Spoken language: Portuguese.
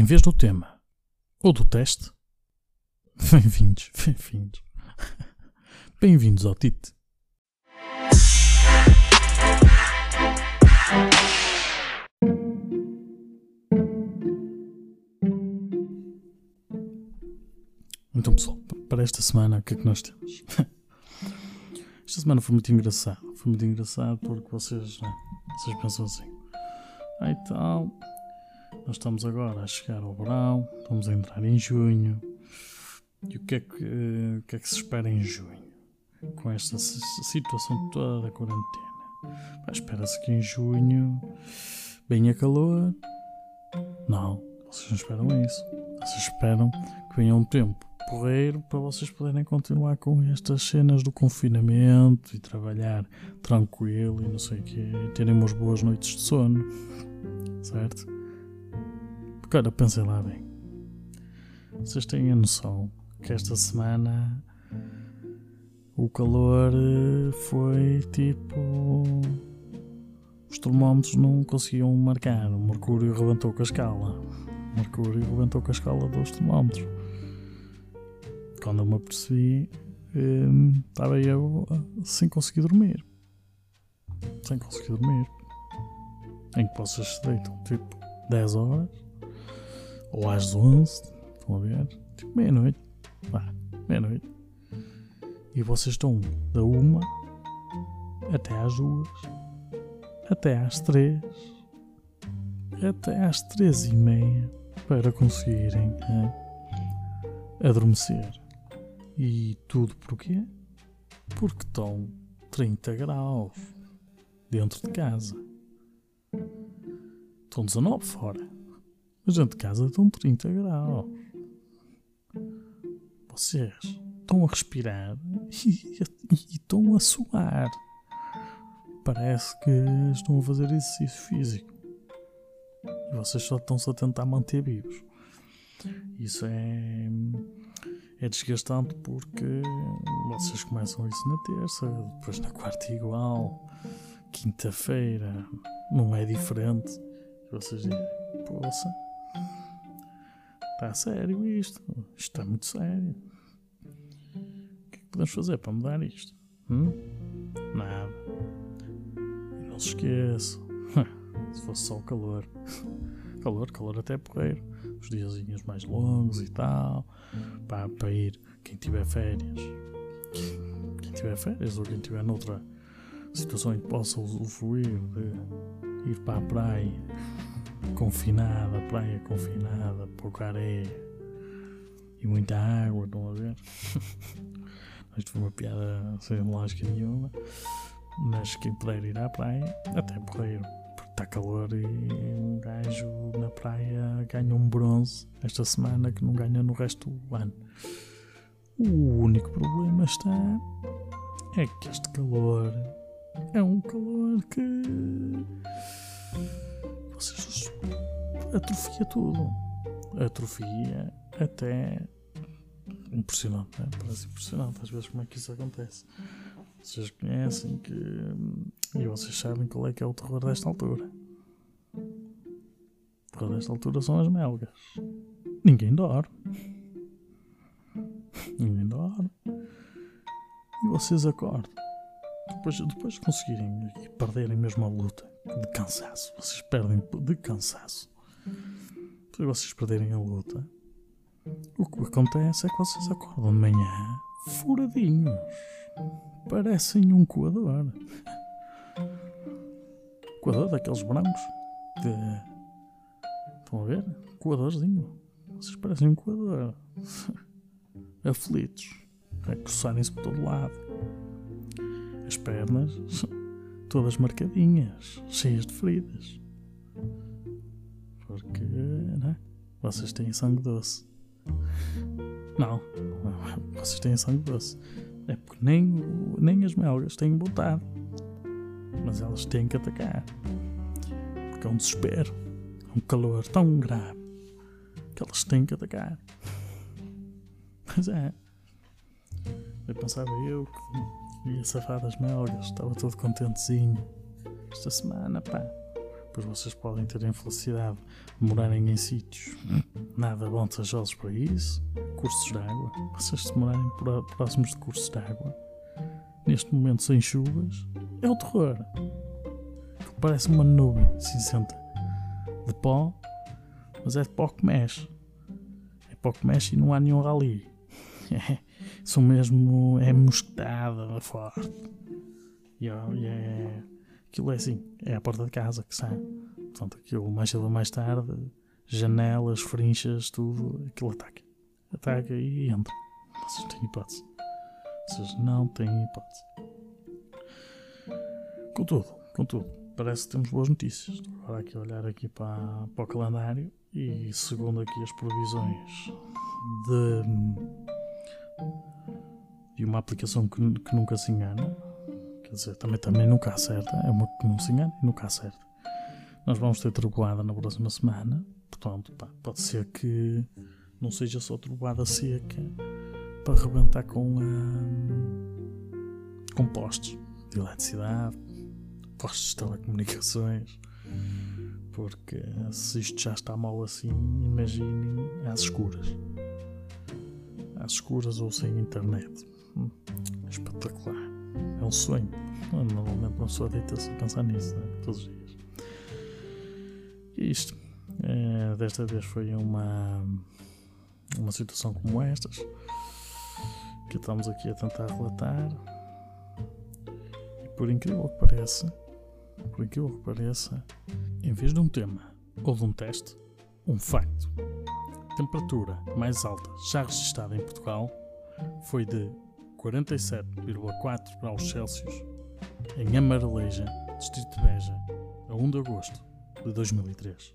em vez do tema ou do teste, bem-vindos, bem-vindos. Bem-vindos ao Tite. Então, pessoal, para esta semana, o que é que nós temos? Esta semana foi muito engraçado. Foi muito engraçado porque vocês, né, vocês pensam assim. E tal, nós estamos agora a chegar ao verão, estamos a entrar em junho. E o que é que, o que, é que se espera em junho? Com esta situação toda da quarentena. Espera-se que em junho venha calor. Não, vocês não esperam isso. Vocês esperam que venha um tempo porreiro para vocês poderem continuar com estas cenas do confinamento e trabalhar tranquilo e não sei o quê, e terem umas boas noites de sono, certo? Olha, pensem lá bem. Vocês têm a noção que esta semana o calor eh, foi tipo. Os termómetros não conseguiam marcar. O mercúrio rebentou com a escala. O mercúrio rebentou com a escala dos termómetros quando eu me apercebi, hum, estava eu sem conseguir dormir. Sem conseguir dormir. Em que vocês se deitam tipo 10 horas ou às 11, estão a ver? Tipo meia-noite. meia-noite. E vocês estão da uma até às duas, até às três, até às três e meia para conseguirem adormecer. E tudo porquê? Porque estão 30 graus dentro de casa. Estão 19 fora. Mas dentro de casa estão 30 graus. Vocês estão a respirar e, e, e estão a suar. Parece que estão a fazer exercício físico. E vocês só estão-se a tentar manter vivos. Isso é é desgastante porque vocês começam isso na terça, depois na quarta igual, quinta-feira não é diferente. Vocês dizem, poça, está sério isto, isto está muito sério. O que é que podemos fazer para mudar isto? Hum? Nada. E não se esqueçam, se fosse só o calor. calor, calor até porreiro. Os diazinhos mais longos e tal. Para, para ir, quem tiver férias. Quem tiver férias ou quem tiver noutra situação em que possa usufruir de ir para a praia confinada, praia confinada, pouca areia e muita água, estão a ver? Isto foi uma piada sem lógica nenhuma, mas quem puder ir à praia, até porreiro está calor e um gajo na praia ganha um bronze esta semana que não ganha no resto do ano. O único problema está é que este calor é um calor que vocês atrofia tudo. Atrofia até impressionante, né? parece impressionante às vezes como é que isso acontece. Vocês conhecem que. E vocês sabem qual é que é o terror desta altura. O terror desta altura são as melgas. Ninguém dorme. Ninguém dorme. E vocês acordam. Depois, depois de conseguirem e perderem mesmo a luta de cansaço, vocês perdem de cansaço. Depois de vocês perderem a luta, o que acontece é que vocês acordam de manhã furadinhos parecem um coador. Coador daqueles brancos. De... Estão a ver? Coadorzinho. Vocês parecem um coador. Aflitos. A coçarem-se por todo lado. As pernas todas marcadinhas, cheias de feridas. Porque, né? Vocês têm sangue doce. Não, vocês têm sangue doce. É porque nem, nem as melgas têm vontade. Mas elas têm que atacar. Porque é um desespero. Um calor tão grave que elas têm que atacar. Mas é. Eu pensava eu que ia safar das melgas, estava todo contentezinho. Esta semana, pá. Depois vocês podem ter a infelicidade de morarem em sítios nada desejosos para isso. Cursos de água. Vocês se morarem próximos de cursos de água, neste momento sem chuvas, é o terror. Parece uma nuvem cinzenta de pó, mas é de pó que mexe. É pó que mexe e não há nenhum rali. É, mesmo. é mosquetada forte. E é, aquilo é assim, é a porta de casa que sai. Portanto, aquilo mais cedo ou mais tarde, janelas, frinchas, tudo, aquilo ataca. Ataca e entra. Vocês não têm hipótese. Vocês não têm hipótese. Contudo, contudo, parece que temos boas notícias. Estou agora aqui a olhar aqui para, para o calendário e segundo aqui as previsões de, de uma aplicação que, que nunca se engana, quer dizer, também, também nunca acerta, é uma que não se engana e nunca acerta. Nós vamos ter trovoada na próxima semana, portanto, pá, pode ser que não seja só trovoada seca para arrebentar com, com postos de eletricidade, postos de telecomunicações. Porque se isto já está mal assim, imaginem às escuras. Às escuras ou sem internet. Hum, espetacular. É um sonho. Normalmente uma pessoa deita-se a pensar nisso né? todos os dias. E isto. É, desta vez foi uma, uma situação como estas que estamos aqui a tentar relatar. E por incrível que pareça, por aquilo que pareça, em vez de um tema ou de um teste, um facto. Temperatura mais alta já registrada em Portugal foi de 47,4 graus Celsius em Amareleja, Distrito de Beja, a 1 de agosto de 2003.